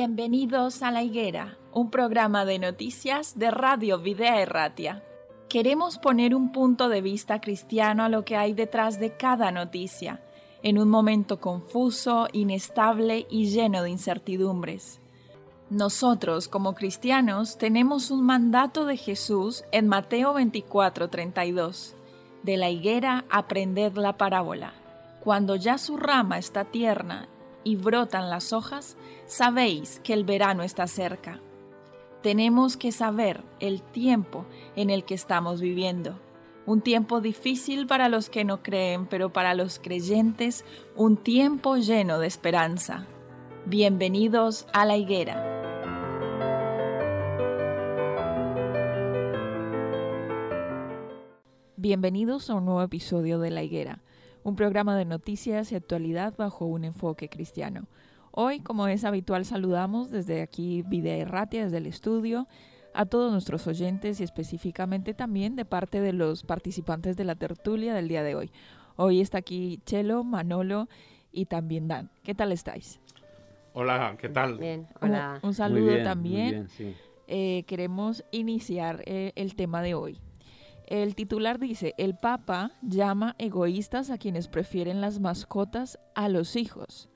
Bienvenidos a La Higuera, un programa de noticias de Radio Videa Erratia. Queremos poner un punto de vista cristiano a lo que hay detrás de cada noticia, en un momento confuso, inestable y lleno de incertidumbres. Nosotros, como cristianos, tenemos un mandato de Jesús en Mateo 24:32. De la higuera aprended la parábola. Cuando ya su rama está tierna y brotan las hojas, sabéis que el verano está cerca. Tenemos que saber el tiempo en el que estamos viviendo. Un tiempo difícil para los que no creen, pero para los creyentes un tiempo lleno de esperanza. Bienvenidos a la higuera. Bienvenidos a un nuevo episodio de La Higuera un programa de noticias y actualidad bajo un enfoque cristiano. Hoy, como es habitual, saludamos desde aquí Videa Erratia, desde el estudio, a todos nuestros oyentes y específicamente también de parte de los participantes de la tertulia del día de hoy. Hoy está aquí Chelo, Manolo y también Dan. ¿Qué tal estáis? Hola, ¿qué tal? Bien, hola. Un, saludo también. Eh, queremos iniciar eh, el tema de hoy. El titular dice, el Papa llama egoístas a quienes prefieren las mascotas a los hijos.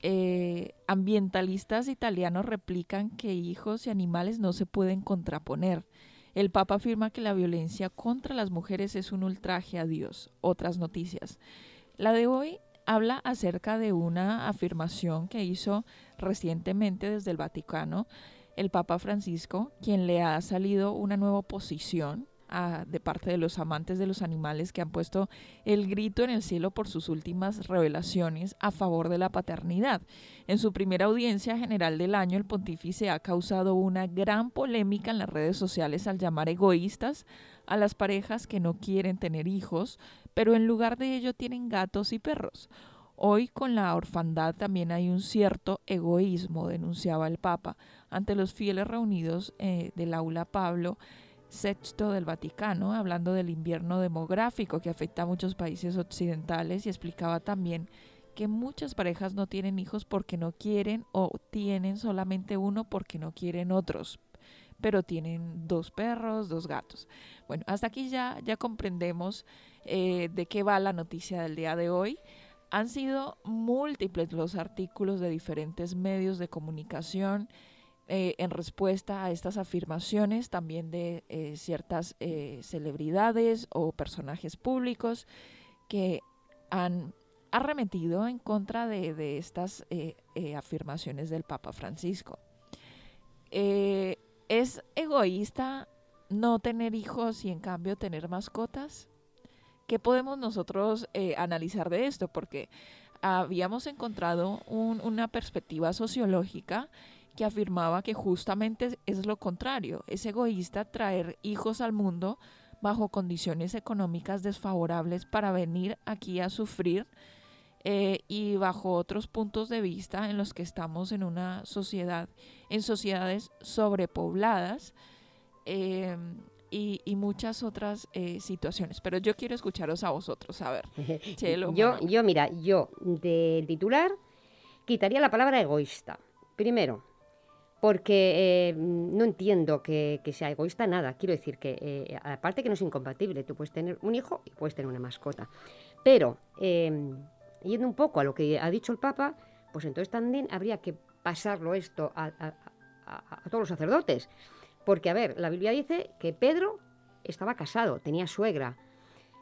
Eh, ambientalistas italianos replican que hijos y animales no se pueden contraponer. El Papa afirma que la violencia contra las mujeres es un ultraje a Dios. Otras noticias. La de hoy habla acerca de una afirmación que hizo recientemente desde el Vaticano el Papa Francisco, quien le ha salido una nueva de parte de los amantes de los animales que han puesto el grito en el cielo por sus últimas revelaciones a favor de la paternidad. En su primera audiencia general del año, el pontífice ha causado una gran polémica en las redes sociales al llamar egoístas a las parejas que no quieren tener hijos, pero en lugar de ello tienen gatos y perros. Hoy con la orfandad también hay un cierto egoísmo, denunciaba el Papa, ante los fieles reunidos eh, del aula Pablo sexto del Vaticano, hablando del invierno demográfico que afecta a muchos países occidentales y explicaba también que muchas parejas no tienen hijos porque no quieren o tienen solamente uno porque no quieren otros, pero tienen dos perros, dos gatos. Bueno, hasta aquí ya, ya comprendemos eh, de qué va la noticia del día de hoy. Han sido múltiples los artículos de diferentes medios de comunicación eh, en respuesta a estas afirmaciones también de eh, ciertas eh, celebridades o personajes públicos que han arremetido en contra de, estas afirmaciones del Papa Francisco. ¿Es egoísta no tener hijos y en cambio tener mascotas? ¿Qué podemos nosotros analizar de esto? Porque habíamos encontrado una perspectiva sociológica que afirmaba que justamente es lo contrario, es egoísta traer hijos al mundo bajo condiciones económicas desfavorables para venir aquí a sufrir eh, y bajo otros puntos de vista en los que estamos en una sociedad, en sociedades sobrepobladas em, y, muchas otras eh, situaciones. Pero yo quiero escucharos a vosotros, a ver. yo, yo, mira, yo del titular quitaría la palabra egoísta. Primero, porque eh, no entiendo que, sea egoísta nada. Quiero decir que, eh, aparte que no es incompatible, tú puedes tener un hijo y puedes tener una mascota. Pero, em, yendo un poco a lo que ha dicho el Papa, pues entonces también habría que pasarlo esto a, todos los sacerdotes. Porque, a ver, la Biblia dice que Pedro estaba casado, tenía suegra.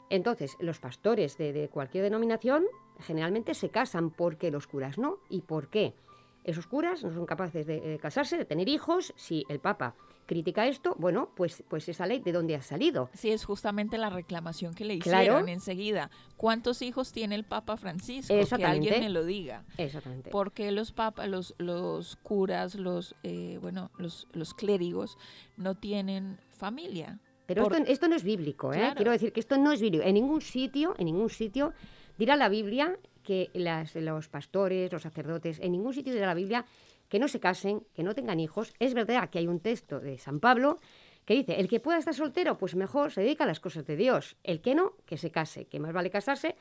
Entonces, los pastores de, de cualquier denominación generalmente se casan porque los curas no. ¿Y por qué? Esos curas no son capaces de casarse, de tener hijos. Si el Papa critica esto, bueno, pues, pues esa ley de dónde ha salido. Sí, es justamente la reclamación que le hicieron enseguida. ¿Cuántos hijos tiene el Papa Francisco? Que alguien me lo diga. Exactamente. Porque los papas, los, los curas, los eh, bueno, los, los clérigos no tienen familia. Pero esto, esto, no es bíblico, ¿eh? Quiero decir que esto no es bíblico. En ningún sitio, en ningún sitio dirá la Biblia que los pastores, los sacerdotes, en ningún sitio de la Biblia que no se casen, que no tengan hijos. Es verdad que hay un texto de San Pablo que dice, el que pueda estar soltero, pues mejor se dedica a las cosas de Dios. El que no, que se case, que más vale casarse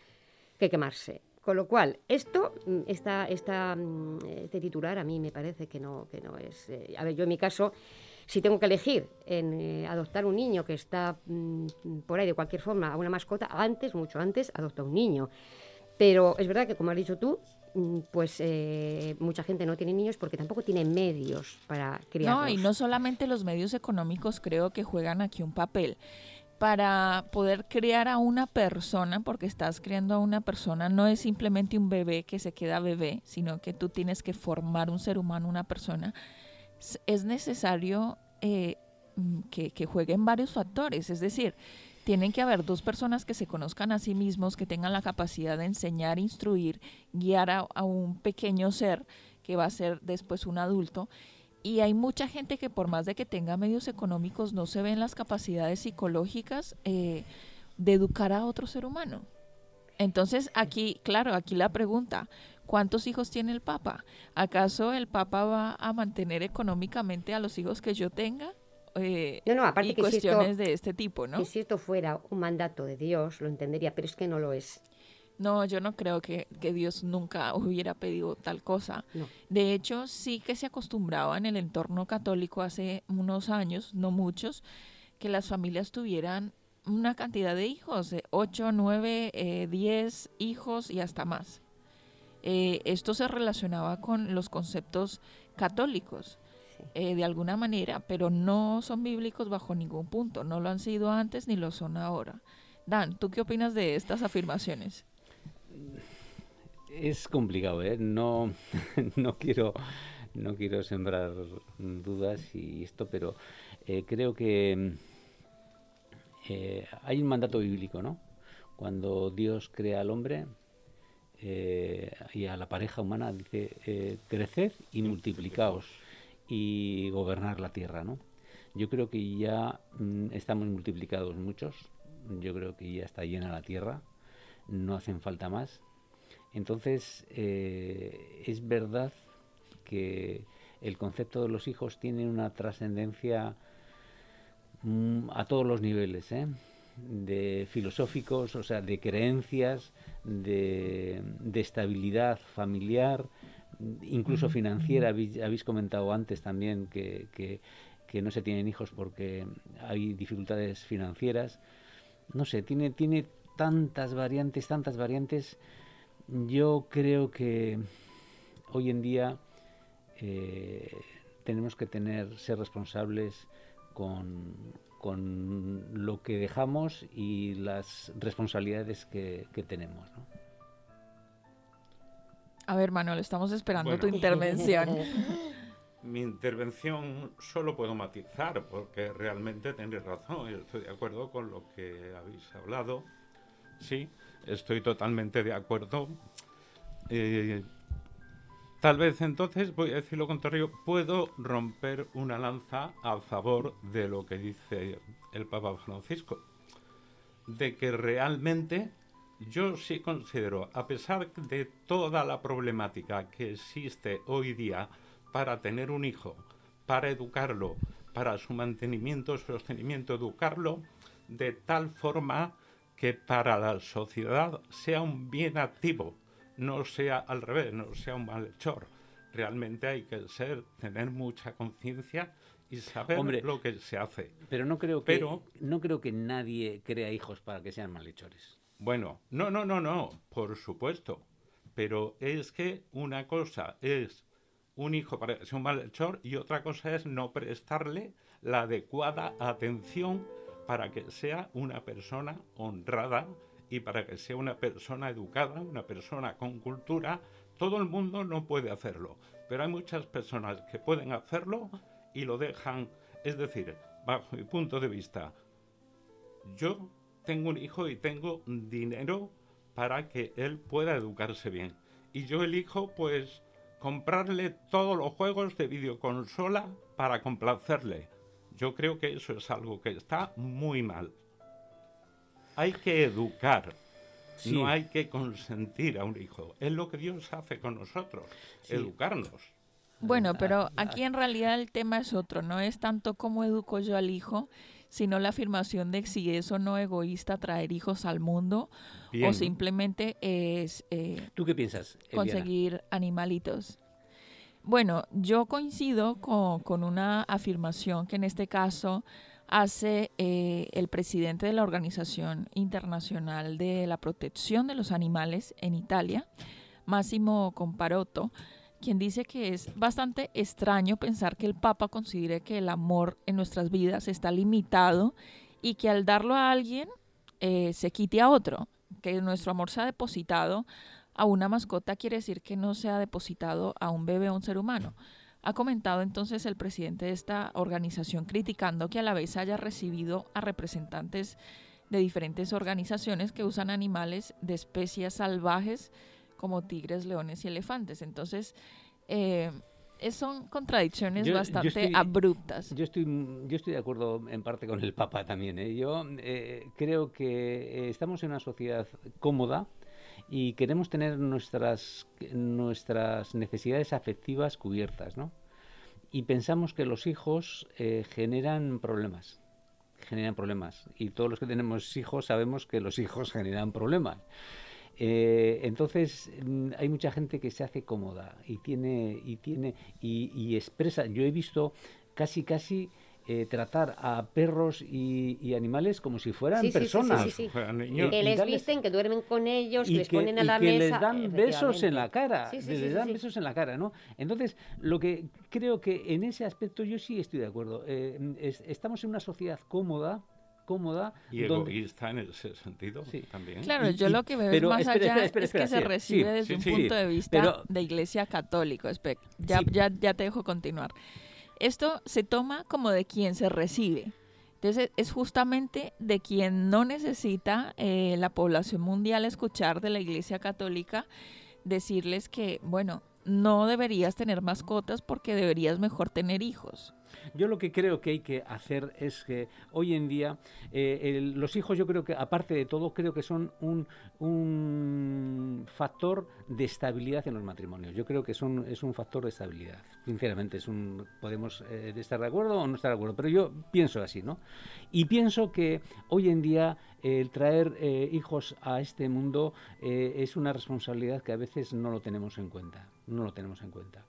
que quemarse. Con lo cual, esto, mm, esta, esta, mm, este titular a mí me parece que no, que no es... Eh, a ver, yo en mi caso, si tengo que elegir en eh, adoptar un niño que está mm, por ahí de cualquier forma a una mascota, antes, mucho antes, adopta un niño. Pero es verdad que, como has dicho tú, pues eh, mucha gente no tiene niños porque tampoco tiene medios para criarlos. No, y no solamente los medios económicos creo que juegan aquí un papel para poder criar a una persona, porque estás criando a una persona, no es simplemente un bebé que se queda bebé, sino que tú tienes que formar un ser humano, una persona, es necesario eh, mm, que, que jueguen varios factores, es decir, tienen que haber dos personas que se conozcan a sí mismos, que tengan la capacidad de enseñar, instruir, guiar a, un pequeño ser que va a ser después un adulto y hay mucha gente que por más de que tenga medios económicos no se ven las capacidades psicológicas eh, de educar a otro ser humano. Entonces aquí, claro, aquí la pregunta, ¿cuántos hijos tiene el Papa? ¿Acaso el Papa va a mantener económicamente a los hijos que yo tenga? Eh, no, no, aparte y cuestiones de este tipo, ¿no? Que si esto fuera un mandato de Dios, lo entendería, pero es que no lo es. No, yo no creo que, Dios nunca hubiera pedido tal cosa. De hecho, sí que se acostumbraba en el entorno católico hace unos años, no muchos, que las familias tuvieran una cantidad de hijos, de 8, 9, 10 hijos y hasta más. Eh, esto se relacionaba con los conceptos católicos. Eh, de alguna manera, pero no son bíblicos bajo ningún punto, no lo han sido antes ni lo son ahora. Dan, ¿tú qué opinas de estas afirmaciones? es complicado, ¿eh? No, no quiero no quiero sembrar dudas y esto, pero eh, creo que eh, hay un mandato bíblico, ¿no? Cuando Dios crea al hombre y a la pareja humana, dice, creced y multiplicaos y gobernar la tierra, ¿no? Yo creo que ya mm, estamos multiplicados muchos, yo creo que ya está llena la tierra, no hacen falta más entonces, eh, es verdad que el concepto de los hijos tiene una trascendencia mm, a todos los niveles, ¿eh? de filosóficos, o sea, de creencias, de, estabilidad familiar, incluso financiera. Habéis, comentado antes también que, que, no se tienen hijos porque hay dificultades financieras. No sé, tiene, tiene tantas variantes, tantas variantes yo creo que hoy en día eh, tenemos que tener, ser responsables con, lo que dejamos y las responsabilidades que, tenemos. A ver, Manuel, estamos esperando tu intervención. Mi intervención solo puedo matizar porque realmente tenéis razón. Estoy de acuerdo con lo que habéis hablado. Sí, estoy totalmente de acuerdo. Eh, tal vez entonces, voy a decir lo contrario, puedo romper una lanza a favor de lo que dice el Papa Francisco, de que realmente yo sí considero, a pesar de toda la problemática que existe hoy día para tener un hijo, para educarlo, para su mantenimiento, sostenimiento, educarlo, de tal forma que para la sociedad sea un bien activo, no sea al revés, no sea un malhechor. Realmente hay que ser, tener mucha conciencia y saber lo que se hace. Pero no creo que no creo que nadie crea hijos para que sean malhechores. Bueno, no, no, no, no, por supuesto. Pero es que una cosa es un hijo para que sea un malhechor y otra cosa es no prestarle la adecuada atención para que sea una persona honrada y para que sea una persona educada, una persona con cultura. Todo el mundo no puede hacerlo, pero hay muchas personas que pueden hacerlo y lo dejan. Es decir, bajo mi punto de vista, yo tengo un hijo y tengo dinero para que él pueda educarse bien. Y yo elijo, pues, comprarle todos los juegos de videoconsola para complacerle. Yo creo que eso es algo que está muy mal. Hay que educar, no hay que consentir a un hijo. Es lo que Dios hace con nosotros, educarnos. Bueno, pero aquí en realidad el tema es otro, no es tanto cómo educo yo al hijo, sino la afirmación de si es o no egoísta traer hijos al mundo o simplemente es... Eh, ¿Tú qué piensas? Conseguir animalitos. Bueno, yo coincido con, una afirmación que en este caso hace eh, el presidente de la Organización Internacional de la Protección de los Animales en Italia, Massimo Comparotto, quien dice que es bastante extraño pensar que el Papa considere que el amor en nuestras vidas está limitado y que al darlo a alguien eh, se quite a otro, que nuestro amor sea depositado a una mascota quiere decir que no sea depositado a un bebé o un ser humano. Ha comentado entonces el presidente de esta organización criticando que a la vez haya recibido a representantes de diferentes organizaciones que usan animales de especies salvajes como tigres, leones y elefantes. Entonces, eh, son contradicciones bastante abruptas. Yo estoy, yo estoy de acuerdo en parte con el Papa también. ¿eh? Yo eh, creo que estamos en una sociedad cómoda y queremos tener nuestras, nuestras necesidades afectivas cubiertas, ¿no? Y pensamos que los hijos generan problemas generan problemas y todos los que tenemos hijos sabemos que los hijos generan problemas eh, entonces mm, hay mucha gente que se hace cómoda y tiene y tiene y, expresa. Yo he visto casi casi eh, tratar a perros y, animales como si fueran personas. Sí, que les visten, que duermen con ellos, que les ponen a la que les dan besos en la cara. les dan besos en la cara, ¿no? Entonces, lo que creo que en ese aspecto yo sí estoy de acuerdo. Eh, estamos en una sociedad cómoda cómoda. Y egoísta en ese sentido también. Claro, yo lo que veo más allá es que se recibe desde un punto de vista de iglesia católico. Ya, ya, ya te dejo continuar. Esto se toma como de quien se recibe. Entonces es justamente de quien no necesita eh, la población mundial escuchar de la Iglesia Católica decirles que, bueno, no deberías tener mascotas porque deberías mejor tener hijos. Yo lo que creo que hay que hacer es que hoy en día eh, los hijos yo creo que aparte de todo creo que son un, factor de estabilidad en los matrimonios. Yo creo que son, es un factor de estabilidad. Sinceramente, es un, podemos eh, estar de acuerdo o no estar de acuerdo, pero yo pienso así, ¿no? Y pienso que hoy en día el traer eh, hijos a este mundo es una responsabilidad que a veces no lo tenemos en cuenta. No lo tenemos en cuenta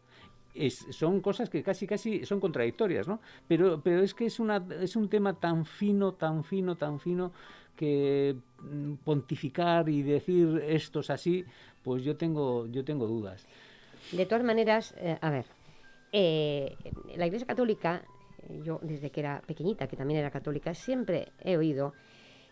son cosas que casi casi son contradictorias, ¿no? Pero, pero es que es, una, es un tema tan fino, tan fino, tan fino, que mm, pontificar y decir esto es así, pues yo tengo, yo tengo dudas. De todas maneras, eh, a ver, eh, la Iglesia Católica, yo desde que era pequeñita, que también era católica, siempre he oído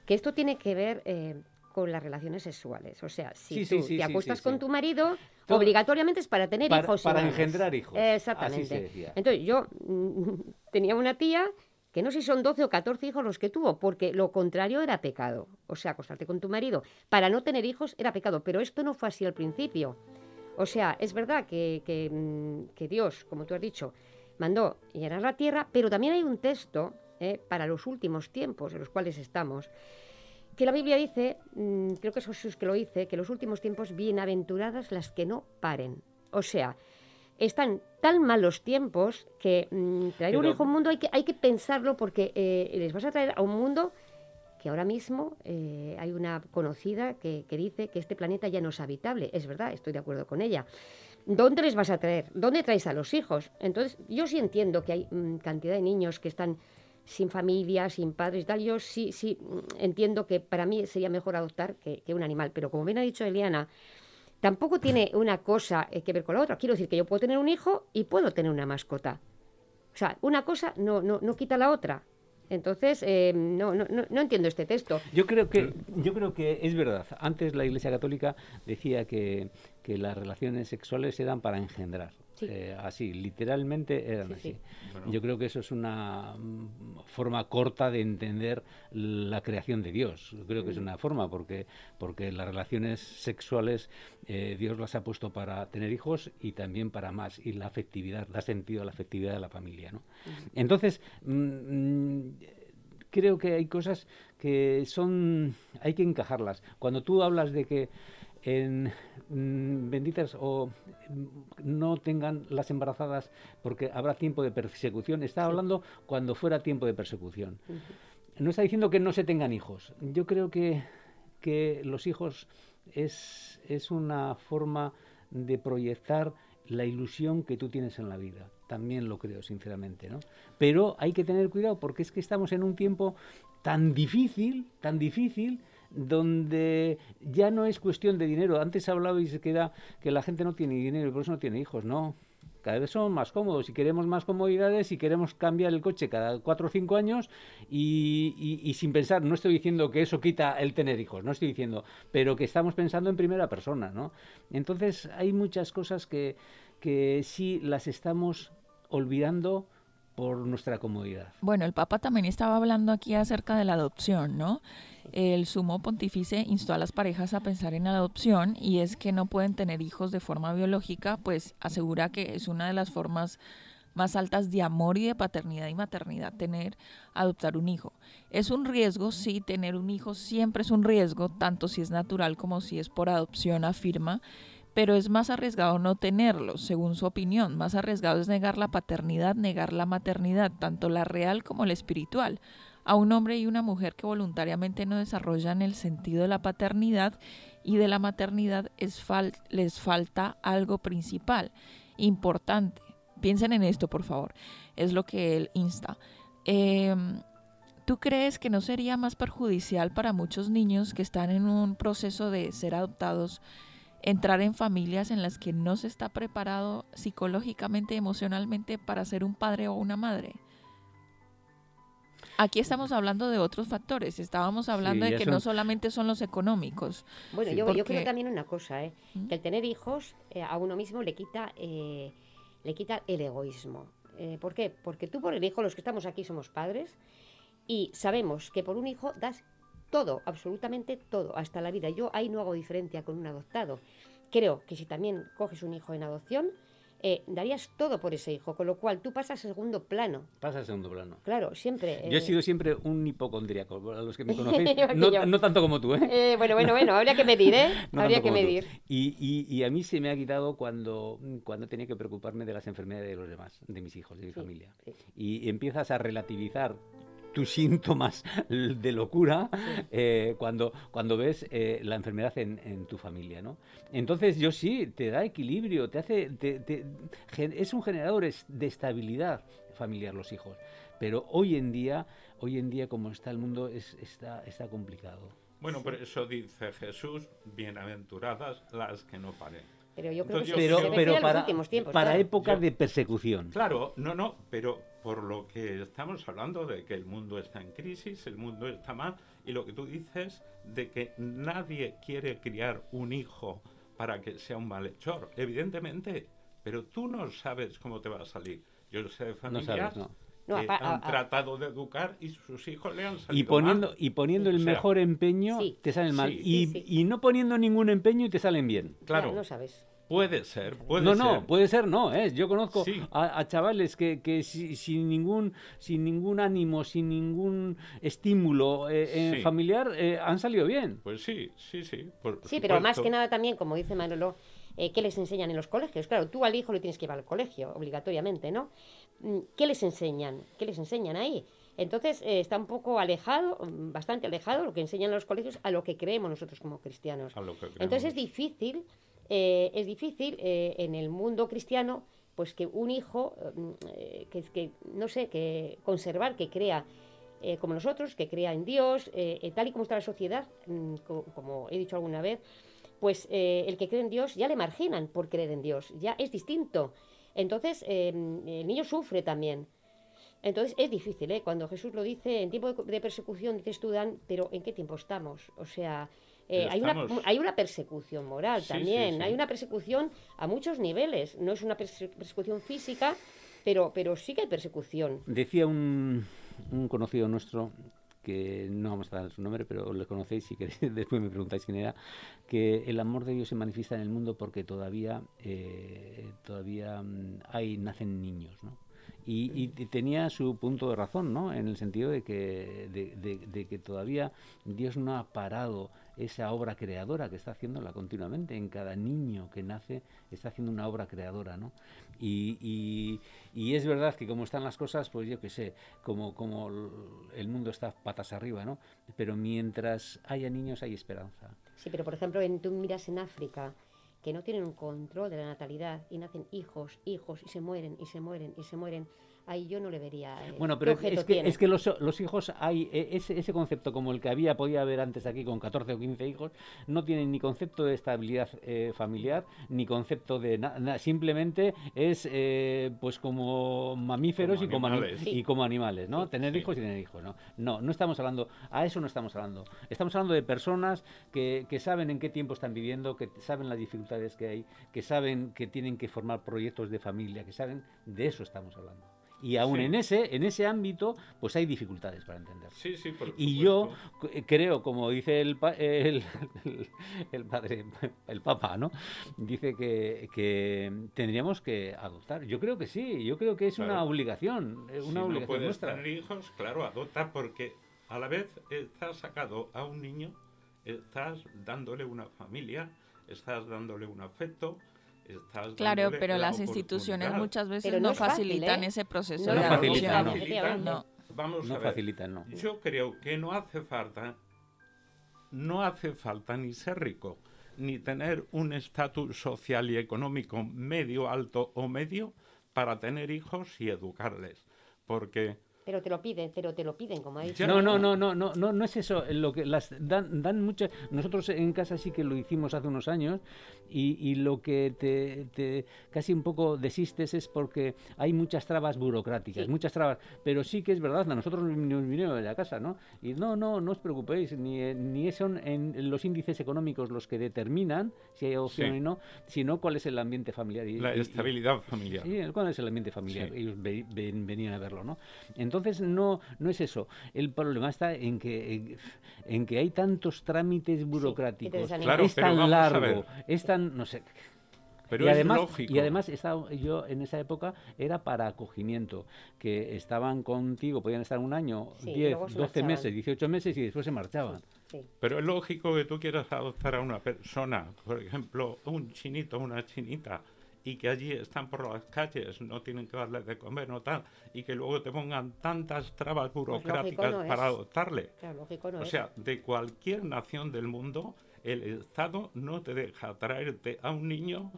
que esto tiene que ver eh, con las relaciones sexuales. O sea, si tú te acuestas con tu marido, obligatoriamente es para tener hijos. Para engendrar hijos. Exactamente. Entonces, yo mm, tenía una tía que no sé si son 12 o 14 hijos los que tuvo, porque lo contrario era pecado. O sea, acostarte con tu marido para no tener hijos era pecado, pero esto no fue así al principio. O sea, es verdad que, que, mm, que Dios, como tú has dicho, mandó llenar la tierra, pero también hay un texto eh, para los últimos tiempos en los cuales estamos, que la Biblia dice, mm, creo que es Jesús que lo dice, que los últimos tiempos bienaventuradas las que no paren. O sea, están tan malos tiempos que mm, traer un hijo a un mundo hay que, hay que pensarlo porque eh, les vas a traer a un mundo que ahora mismo eh, hay una conocida que, dice que este planeta ya no es habitable. Es verdad, estoy de acuerdo con ella. ¿Dónde les vas a traer? ¿Dónde traes a los hijos? Entonces, yo sí entiendo que hay mm, cantidad de niños que están sin familia, sin padres y tal, yo sí, sí mm, entiendo que para mí sería mejor adoptar que, un animal. Pero como bien ha dicho Eliana, tampoco tiene una cosa eh, que ver con la otra. Quiero decir que yo puedo tener un hijo y puedo tener una mascota. O sea, una cosa no, no, no quita la otra. Entonces, eh, no, no, no, entiendo este texto. Yo creo que, yo creo que es verdad. Antes la Iglesia Católica decía que, que las relaciones sexuales se dan para engendrar. Eh, así, literalmente eran así. Yo creo que eso es una mm, forma corta de entender la creación de Dios. Yo creo que es mm. una forma porque, porque las relaciones sexuales eh, Dios las ha puesto para tener hijos y también para más. Y la afectividad, da sentido a la afectividad de la familia. ¿no? Entonces, mm, creo que hay cosas que son, hay que encajarlas. Cuando tú hablas de que en mm, benditas o mm, no tengan las embarazadas porque habrá tiempo de persecución. Está hablando cuando fuera tiempo de persecución. no está diciendo que no se tengan hijos. Yo creo que, que los hijos es, es una forma de proyectar la ilusión que tú tienes en la vida. También lo creo, sinceramente, ¿no? Pero hay que tener cuidado porque es que estamos en un tiempo tan difícil, tan difícil, donde ya no es cuestión de dinero. Antes hablabais que era que la gente no tiene dinero y por eso no tiene hijos, no. Cada vez somos más cómodos y queremos más comodidades y queremos cambiar el coche cada cuatro o cinco años y, y, sin pensar, no estoy diciendo que eso quita el tener hijos, no estoy diciendo, pero que estamos pensando en primera persona, ¿no? Entonces hay muchas cosas que, que sí las estamos olvidando por nuestra comodidad. Bueno, el Papa también estaba hablando aquí acerca de la adopción, ¿no? El sumo pontífice instó a las parejas a pensar en la adopción y es que no pueden tener hijos de forma biológica, pues asegura que es una de las formas más altas de amor y de paternidad y maternidad tener, adoptar un hijo. Es un riesgo, sí, tener un hijo siempre es un riesgo, tanto si es natural como si es por adopción, afirma pero es más arriesgado no tenerlo, según su opinión. Más arriesgado es negar la paternidad, negar la maternidad, tanto la real como la espiritual. A un hombre y una mujer que voluntariamente no desarrollan el sentido de la paternidad y de la maternidad es les falta algo principal, importante. Piensen en esto, por favor. Es lo que él insta. Em, ¿Tú crees que no sería más perjudicial para muchos niños que están en un proceso de ser adoptados? Entrar en familias en las que no se está preparado psicológicamente, emocionalmente para ser un padre o una madre. Aquí estamos hablando de otros factores. Estábamos hablando de que no solamente son los económicos. Bueno, yo, creo también una cosa, ¿eh? ¿Mm? que el tener hijos eh, a uno mismo le quita, eh, le quita el egoísmo. Eh, ¿Por qué? Porque tú por el hijo, los que estamos aquí somos padres, y sabemos que por un hijo das todo, absolutamente todo, hasta la vida. Yo ahí no hago diferencia con un adoptado. Creo que si también coges un hijo en adopción, eh, darías todo por ese hijo, con lo cual tú pasas a segundo plano. Pasa a segundo plano. Claro, siempre. Yo he eh, sido siempre un hipocondríaco, a los que me conocéis. no, tanto como tú, ¿eh? ¿eh? Bueno, bueno, bueno, habría que medir, ¿eh? habría que medir. Y, y, y, a mí se me ha quitado cuando, cuando tenía que preocuparme de las enfermedades de los demás, de mis hijos, de mi familia. Y empiezas a relativizar tus síntomas de locura eh, cuando, cuando ves eh, la enfermedad en, tu familia, ¿no? Entonces yo sí, te da equilibrio, te hace, es un generador de estabilidad familiar los hijos, pero hoy en día, hoy en día como está el mundo, es, está, está complicado. Bueno, por eso dice Jesús, bienaventuradas las que no paren. Pero yo creo que pero, para, para épocas de persecución. Claro, no, no, pero por lo que estamos hablando de que el mundo está en crisis, el mundo está mal, y lo que tú dices de que nadie quiere criar un hijo para que sea un malhechor, evidentemente, pero tú no sabes cómo te va a salir. Yo sé de familias que han tratado de educar y sus hijos le han salido y poniendo, mal. Y poniendo el mejor empeño, te salen mal. y, y, no poniendo ningún empeño y te salen bien. Claro. no sabes. Puede ser, puede no, ser. No, puede ser, no. ¿eh? Yo conozco a, chavales que, que sin, ningún, sin ningún ánimo, sin ningún estímulo eh, eh, familiar eh, han salido bien. Pues sí, sí, sí. sí, pero más que nada también, como dice Manolo, ¿qué les enseñan en los colegios? Claro, tú al hijo lo tienes que llevar al colegio, obligatoriamente, ¿no? Mm, ¿Qué les enseñan? ¿Qué les enseñan ahí? Entonces está un poco alejado, bastante alejado lo que enseñan los colegios a lo que creemos nosotros como cristianos. Entonces es difícil eh, es difícil eh, en el mundo cristiano pues que un hijo eh, que, que, no sé que conservar que crea como nosotros que crea en Dios tal y como está la sociedad mm, como, he dicho alguna vez pues el que cree en Dios ya le marginan por creer en Dios ya es distinto entonces el niño sufre también entonces es difícil, ¿eh? Cuando Jesús lo dice, en tiempo de, persecución, dices tú, Dan, pero ¿en qué tiempo estamos? O sea, eh, hay, una, hay una persecución moral también, hay una persecución a muchos niveles, no es una persecución física, pero, pero sí que hay persecución. Decía un, un conocido nuestro, que no vamos a dar su nombre, pero le conocéis y que después me preguntáis quién era, que el amor de Dios se manifiesta en el mundo porque todavía, eh, todavía mm, hay, nacen niños, ¿no? Y, tenía su punto de razón, ¿no? En el sentido de que, de, que todavía Dios no ha parado esa obra creadora que está haciéndola continuamente. En cada niño que nace está haciendo una obra creadora, ¿no? Y, y, es verdad que como están las cosas, pues yo qué sé, como, como el mundo está patas arriba, ¿no? Pero mientras haya niños hay esperanza. Sí, pero por ejemplo, en, tú miras en África, que no tienen un control de la natalidad y nacen hijos, hijos y se mueren y se mueren y se mueren ahí yo no le vería. Eh, bueno, pero es que, es que los, los, hijos, hay e, ese, ese, concepto como el que había, podía haber antes aquí con 14 o 15 hijos, no tienen ni concepto de estabilidad eh, familiar, ni concepto de nada, simplemente es eh, pues como mamíferos y, como y como animales, ¿no? tener hijos y tener hijos, ¿no? No, no estamos hablando, a eso no estamos hablando. Estamos hablando de personas que, que saben en qué tiempo están viviendo, que saben las dificultades que hay, que saben que tienen que formar proyectos de familia, que saben, de eso estamos hablando. Y aún en ese en ese ámbito, pues hay dificultades para entender. Sí, sí, por Y yo creo, como dice el, el, el, padre, el papa, ¿no? Dice que, que, tendríamos que adoptar. Yo creo que sí, yo creo que es una obligación. Eh, una si no puedes tener hijos, claro, adopta porque a la vez estás sacado a un niño, estás dándole una familia, estás dándole un afecto, claro, pero las instituciones muchas veces no, facilitan ¿eh? ese proceso de adopción. No. Vamos a ver. facilitan, no. Yo creo que no hace falta, no hace falta ni ser rico, ni tener un estatus social y económico medio, alto o medio para tener hijos y educarles. Porque pero te lo piden, pero te lo piden, como ha dicho. No, no, no, no, no, no, no es eso. Lo que las dan, dan muchas. Nosotros en casa sí que lo hicimos hace unos años y, y lo que te, te, casi un poco desistes es porque hay muchas trabas burocráticas, muchas trabas. Pero sí que es verdad, a nosotros nos vinieron de la casa, ¿no? Y no, no, no os preocupéis, ni, ni son en los índices económicos los que determinan si hay opción o no, sino cuál es el ambiente familiar. Y, la estabilidad familiar. Sí, cuál es el ambiente familiar. Ellos venían a verlo, ¿no? Entonces no, no es eso. El problema está en que, en, que hay tantos trámites burocráticos, es tan largo, es tan, no sé, pero y además, Y además yo en esa época era para acogimiento, que estaban contigo, podían estar un año, 10, 12 meses, 18 meses y después se marchaban. Pero es lógico que tú quieras adoptar a una persona, por ejemplo, un chinito, una chinita, y que allí están por las calles, no tienen que darle de comer, no tal, y que luego te pongan tantas trabas pues burocráticas para adoptarle. o sea, de cualquier nación del mundo, el Estado no te deja traerte a un niño,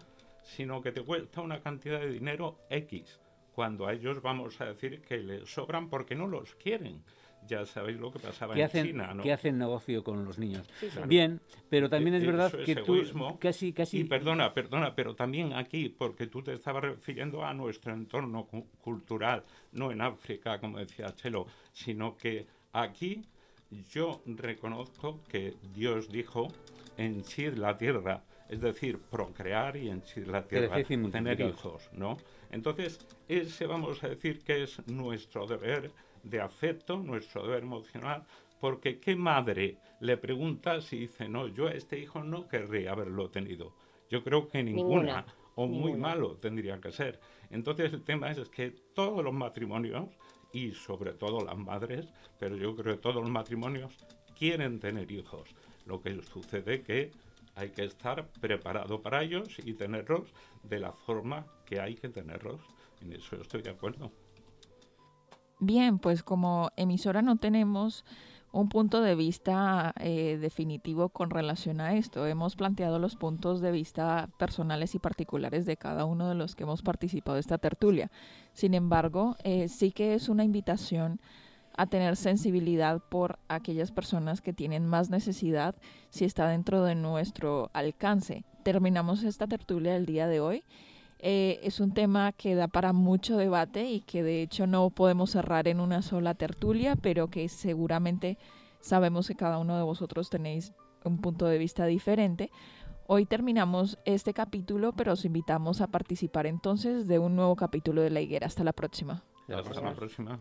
sino que te cuesta una cantidad de dinero X, cuando a ellos vamos a decir que les sobran porque no los quieren ya sabéis lo que pasaba en China, ¿no? Que hacen negocio con los niños. Bien, pero también es verdad que tú casi, casi... Y perdona, perdona, pero también aquí, porque tú te estabas refiriendo a nuestro entorno cultural, no en África, como decía Chelo, sino que aquí yo reconozco que Dios dijo, henchir la tierra, es decir, procrear y henchir la tierra, tener hijos, ¿no? Entonces, ese vamos a decir que es nuestro deber de afecto, nuestro deber emocional, porque ¿qué madre le pregunta si dice, no, yo a este hijo no querría haberlo tenido? Yo creo que ninguna, o muy malo tendría que ser. Entonces el tema es, que todos los matrimonios, y sobre todo las madres, pero yo creo que todos los matrimonios quieren tener hijos. Lo que sucede que hay que estar preparado para ellos y tenerlos de la forma que hay que tenerlos. En eso estoy de acuerdo. Bien, pues como emisora no tenemos un punto de vista eh, definitivo con relación a esto. Hemos planteado los puntos de vista personales y particulares de cada uno de los que hemos participado de esta tertulia. Sin embargo, eh, sí que es una invitación a tener sensibilidad por aquellas personas que tienen más necesidad si está dentro de nuestro alcance. Terminamos esta tertulia el día de hoy eh, es un tema que da para mucho debate y que de hecho no podemos cerrar en una sola tertulia, pero que seguramente sabemos que cada uno de vosotros tenéis un punto de vista diferente. Hoy terminamos este capítulo, pero os invitamos a participar entonces de un nuevo capítulo de La Higuera. Hasta la próxima. Hasta la próxima.